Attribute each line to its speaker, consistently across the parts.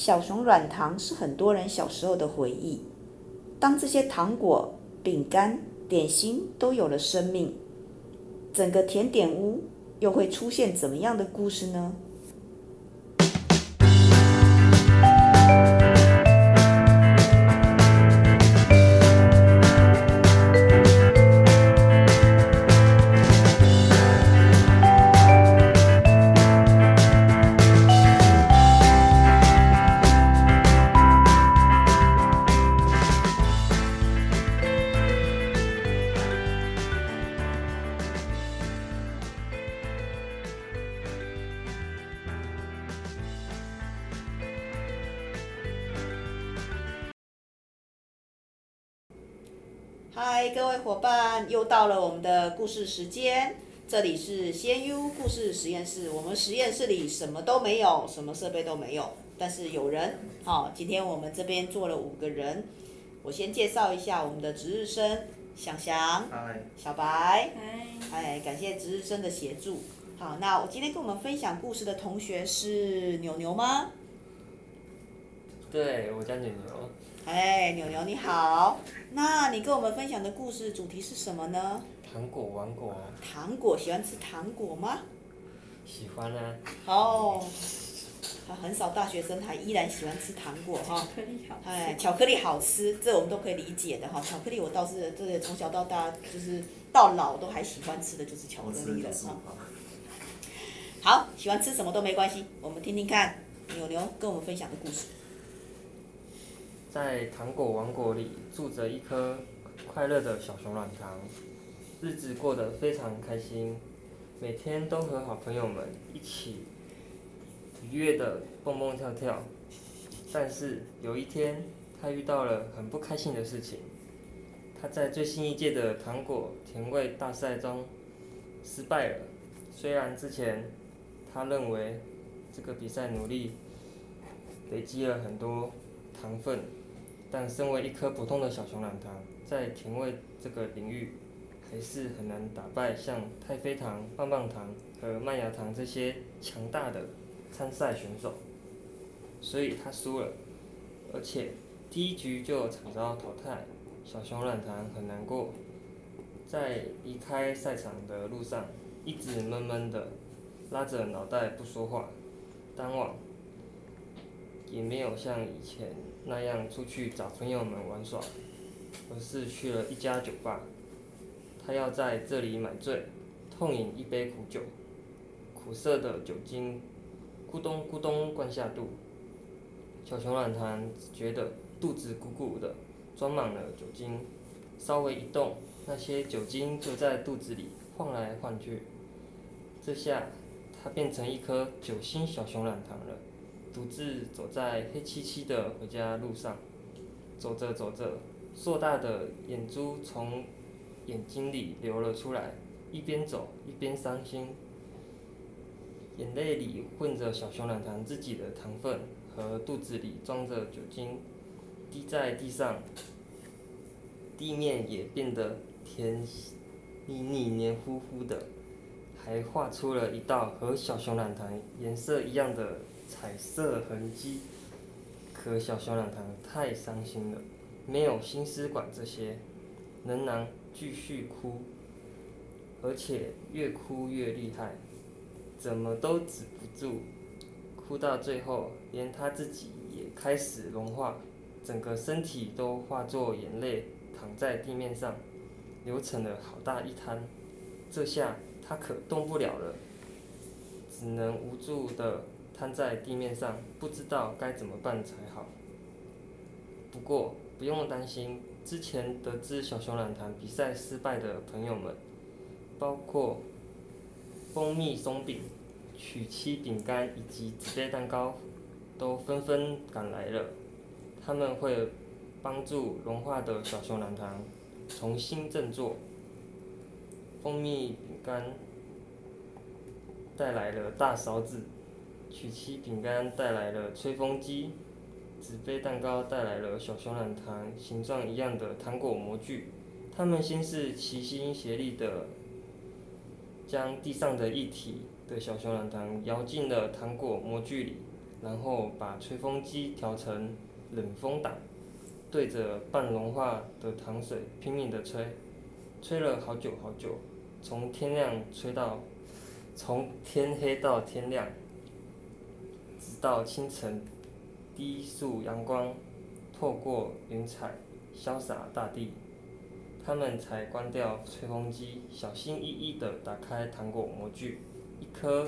Speaker 1: 小熊软糖是很多人小时候的回忆。当这些糖果、饼干、点心都有了生命，整个甜点屋又会出现怎么样的故事呢？嗨，各位伙伴，又到了我们的故事时间。这里是仙 U 故事实验室。我们实验室里什么都没有，什么设备都没有，但是有人。好、哦，今天我们这边坐了五个人。我先介绍一下我们的值日生，祥祥，
Speaker 2: 嗨，
Speaker 1: 小白，
Speaker 3: 嗨，
Speaker 1: 哎，感谢值日生的协助。好，那我今天跟我们分享故事的同学是牛牛吗？
Speaker 2: 对，我叫牛牛。
Speaker 1: 哎，牛牛你好，那你跟我们分享的故事主题是什么呢？
Speaker 2: 糖果王国。
Speaker 1: 糖果，喜欢吃糖果吗？
Speaker 2: 喜欢啊。
Speaker 1: 哦，很少大学生还依然喜欢吃糖果哈。
Speaker 3: 巧克力好吃。
Speaker 1: 哎，巧克力好吃，这我们都可以理解的哈。巧克力我倒是这个从小到大就是到老都还喜欢吃的就是巧克力了哈。好，喜欢吃什么都没关系，我们听听看牛牛跟我们分享的故事。
Speaker 2: 在糖果王国里住着一颗快乐的小熊软糖，日子过得非常开心，每天都和好朋友们一起愉悦的蹦蹦跳跳。但是有一天，他遇到了很不开心的事情。他在最新一届的糖果甜味大赛中失败了。虽然之前他认为这个比赛努力累积了很多糖分。但身为一颗普通的小熊软糖，在甜味这个领域，还是很难打败像太妃糖、棒棒糖和麦芽糖这些强大的参赛选手，所以他输了，而且第一局就惨遭淘汰。小熊软糖很难过，在离开赛场的路上，一直闷闷的，拉着脑袋不说话。当晚也没有像以前。那样出去找朋友们玩耍，而是去了一家酒吧。他要在这里买醉，痛饮一杯苦酒，苦涩的酒精咕咚咕咚灌下肚。小熊软糖觉得肚子鼓鼓的，装满了酒精，稍微一动，那些酒精就在肚子里晃来晃去。这下，他变成一颗酒心小熊软糖了。独自走在黑漆漆的回家路上，走着走着，硕大的眼珠从眼睛里流了出来，一边走一边伤心，眼泪里混着小熊软糖自己的糖分和肚子里装着酒精，滴在地上，地面也变得甜腻腻黏糊糊的，还画出了一道和小熊软糖颜色一样的。彩色痕迹，可小熊软糖太伤心了，没有心思管这些，仍然继续哭，而且越哭越厉害，怎么都止不住，哭到最后，连他自己也开始融化，整个身体都化作眼泪，躺在地面上，流成了好大一滩，这下他可动不了了，只能无助的。瘫在地面上，不知道该怎么办才好。不过不用担心，之前得知小熊软糖比赛失败的朋友们，包括蜂蜜松饼、曲奇饼干以及纸杯蛋糕，都纷纷赶来了。他们会帮助融化的小熊软糖重新振作。蜂蜜饼干带来了大勺子。曲奇饼干带来了吹风机，纸杯蛋糕带来了小熊软糖形状一样的糖果模具。他们先是齐心协力的将地上的一体的小熊软糖摇进了糖果模具里，然后把吹风机调成冷风档，对着半融化的糖水拼命的吹，吹了好久好久，从天亮吹到，从天黑到天亮，直到清晨，第一束阳光透过云彩，潇洒大地，他们才关掉吹风机，小心翼翼地打开糖果模具，一颗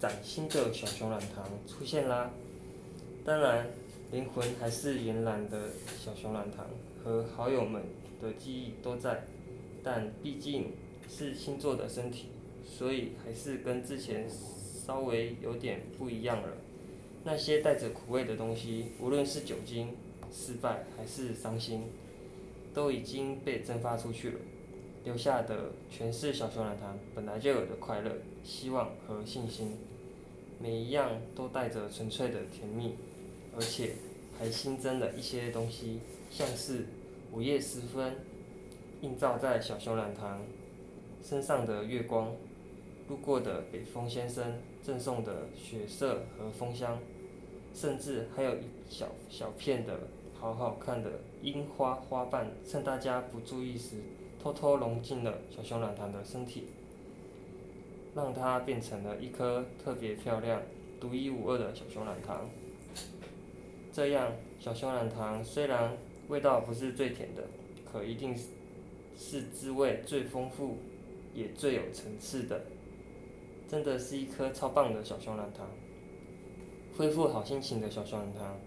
Speaker 2: 崭新的小熊软糖出现啦！当然，灵魂还是原来的小熊软糖，和好友们的记忆都在，但毕竟是新做的身体，所以还是跟之前稍微有点不一样了。那些带着苦味的东西，无论是酒精、失败还是伤心，都已经被蒸发出去了，留下的全是小熊软糖本来就有的快乐、希望和信心。每一样都带着纯粹的甜蜜，而且还新增了一些东西，像是午夜时分映照在小熊软糖身上的月光，路过的北风先生赠送的雪色和风香，甚至还有一小小片的好好看的樱花花瓣，趁大家不注意时，偷偷融进了小熊软糖的身体。让它变成了一颗特别漂亮、独一无二的小熊软糖。这样，小熊软糖虽然味道不是最甜的，可一定是滋味最丰富，也最有层次的。真的是一颗超棒的小熊软糖。恢复好心情的小熊软糖，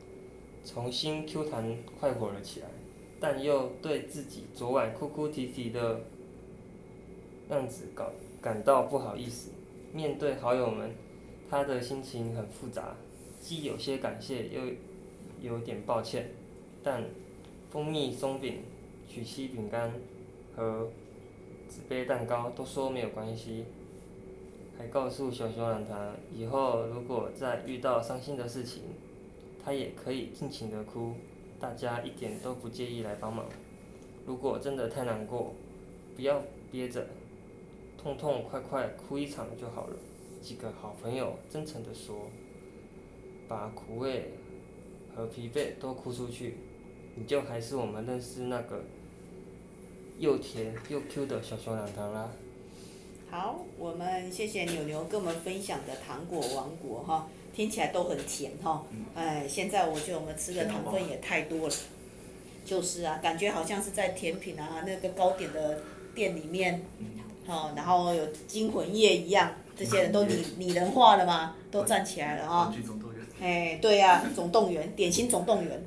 Speaker 2: 重新 Q 弹快活了起来，但又对自己昨晚哭哭啼啼的样子搞。感到不好意思，面对好友们，他的心情很复杂，既有些感谢，又有点抱歉。但蜂蜜松饼、曲奇饼干和纸杯蛋糕都说没有关系，还告诉小熊软糖，以后如果再遇到伤心的事情，他也可以尽情的哭，大家一点都不介意来帮忙。如果真的太难过，不要憋着。痛痛快快哭一场就好了。几个好朋友真诚地说：“把苦味和疲惫都哭出去，你就还是我们认识那个又甜又 Q 的小熊软糖啦。”
Speaker 1: 好，我们谢谢牛牛跟我们分享的糖果王国哈，听起来都很甜哈。哎，现在我觉得我们吃的糖分也太多了。就是啊，感觉好像是在甜品啊那个糕点的店里面。哦，然后有惊魂夜一样，这些人都拟拟人化了嘛，都站起来了啊！哎，对呀、啊，总动员，点心总动员，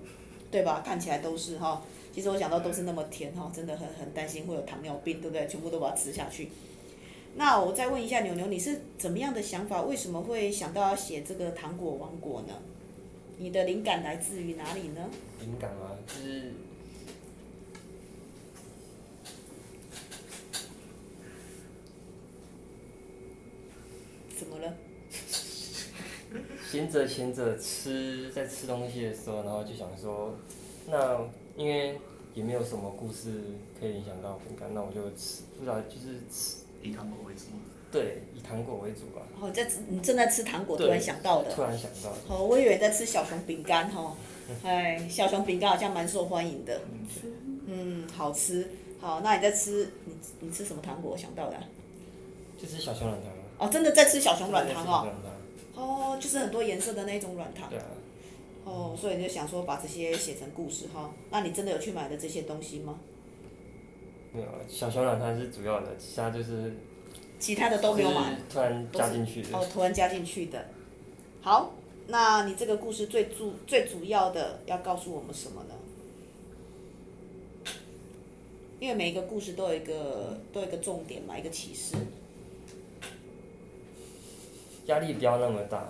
Speaker 1: 对吧？看起来都是哈，其实我想到都是那么甜哈，真的很很担心会有糖尿病，对不对？全部都把它吃下去。那我再问一下牛牛，你是怎么样的想法？为什么会想到要写这个糖果王国呢？你的灵感来自于哪里呢？
Speaker 2: 灵感啊，就是。
Speaker 1: 怎么了？
Speaker 2: 闲着闲着吃，在吃东西的时候，然后就想说，那因为也没有什么故事可以影响到灵感，那我就吃，不知道就是吃。
Speaker 3: 以糖果为主。
Speaker 2: 对，以糖果为主吧。
Speaker 1: 哦，在吃，你正在吃糖果，突然想到的。
Speaker 2: 突然想到的。
Speaker 1: 哦，我以为在吃小熊饼干哈，哎，小熊饼干好像蛮受欢迎的。嗯，好吃。好，那你在吃，你你吃什么糖果？我想到的。
Speaker 2: 就是小熊软糖。
Speaker 1: 哦，真的在吃小熊软糖哦，哦，就是很多颜色的那种软糖。
Speaker 2: 对啊。
Speaker 1: 哦，所以你就想说把这些写成故事哈？那你真的有去买的这些东西吗？
Speaker 2: 没有，小熊软糖是主要的，其他就是。
Speaker 1: 其他的都没有买。
Speaker 2: 突然加进去的。
Speaker 1: 哦，突然加进去的。好，那你这个故事最主最主要的要告诉我们什么呢？因为每一个故事都有一个都有一个重点嘛，一个启示。
Speaker 2: 压力不要那么大，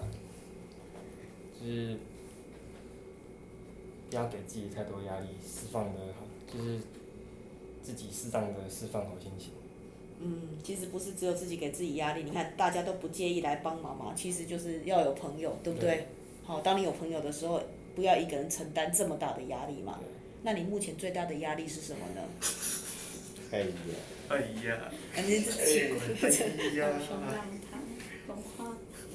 Speaker 2: 就是不要给自己太多压力，释放的好，就是自己适当的释放好心情。
Speaker 1: 嗯，其实不是只有自己给自己压力，你看大家都不介意来帮忙嘛，其实就是要有朋友，对不对？对。好，当你有朋友的时候，不要一个人承担这么大的压力嘛。那你目前最大的压力是什么呢？
Speaker 3: 哎呀，哎呀，
Speaker 1: 哎呀。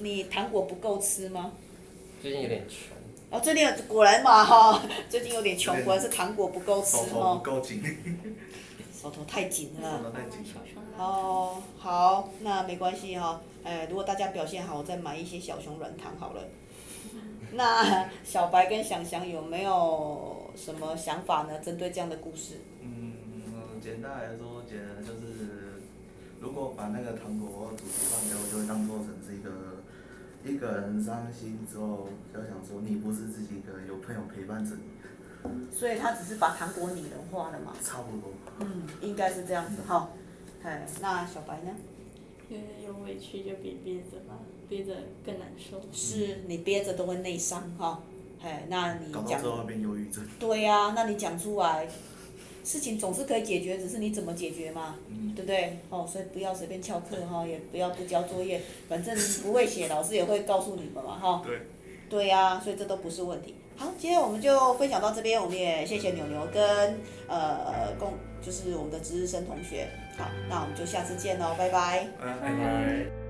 Speaker 1: 你糖果不够吃吗？
Speaker 2: 最近有点穷。
Speaker 1: 哦，最近果然嘛哈，最近有点穷，果然是糖果不够吃哦。
Speaker 3: 手头不够紧。
Speaker 1: 手头太紧了。
Speaker 3: 手头太紧。
Speaker 1: 哦，好，那没关系哈。哎，如果大家表现好，我再买一些小熊软糖好了。那小白跟翔翔有没有什么想法呢？针对这样的故事？
Speaker 3: 嗯，简单来说，简单就是，如果把那个糖果或主食放掉，就会当做成是一个一个人伤心之后，就想说你不是自己一个人，有朋友陪伴着你。
Speaker 1: 所以他只是把糖果拟人化了嘛？
Speaker 3: 差不多。
Speaker 1: 嗯，应该是这样子哈。哎，那小白呢？
Speaker 4: 因为有委屈就别憋着吧。憋着更难受。
Speaker 1: 是你憋着都会内伤哈，哎，那你讲。
Speaker 3: 搞到最后变忧郁症。
Speaker 1: 对呀、啊，那你讲出来，事情总是可以解决，只是你怎么解决嘛，嗯、对不对？哦，所以不要随便翘课哈，也不要不交作业，反正不会写，老师也会告诉你们嘛哈。
Speaker 3: 对。
Speaker 1: 对呀、啊，所以这都不是问题。好，今天我们就分享到这边，我们也谢谢牛牛跟呃共，就是我们的值日生同学。好，那我们就下次见喽，拜拜。
Speaker 3: 拜拜。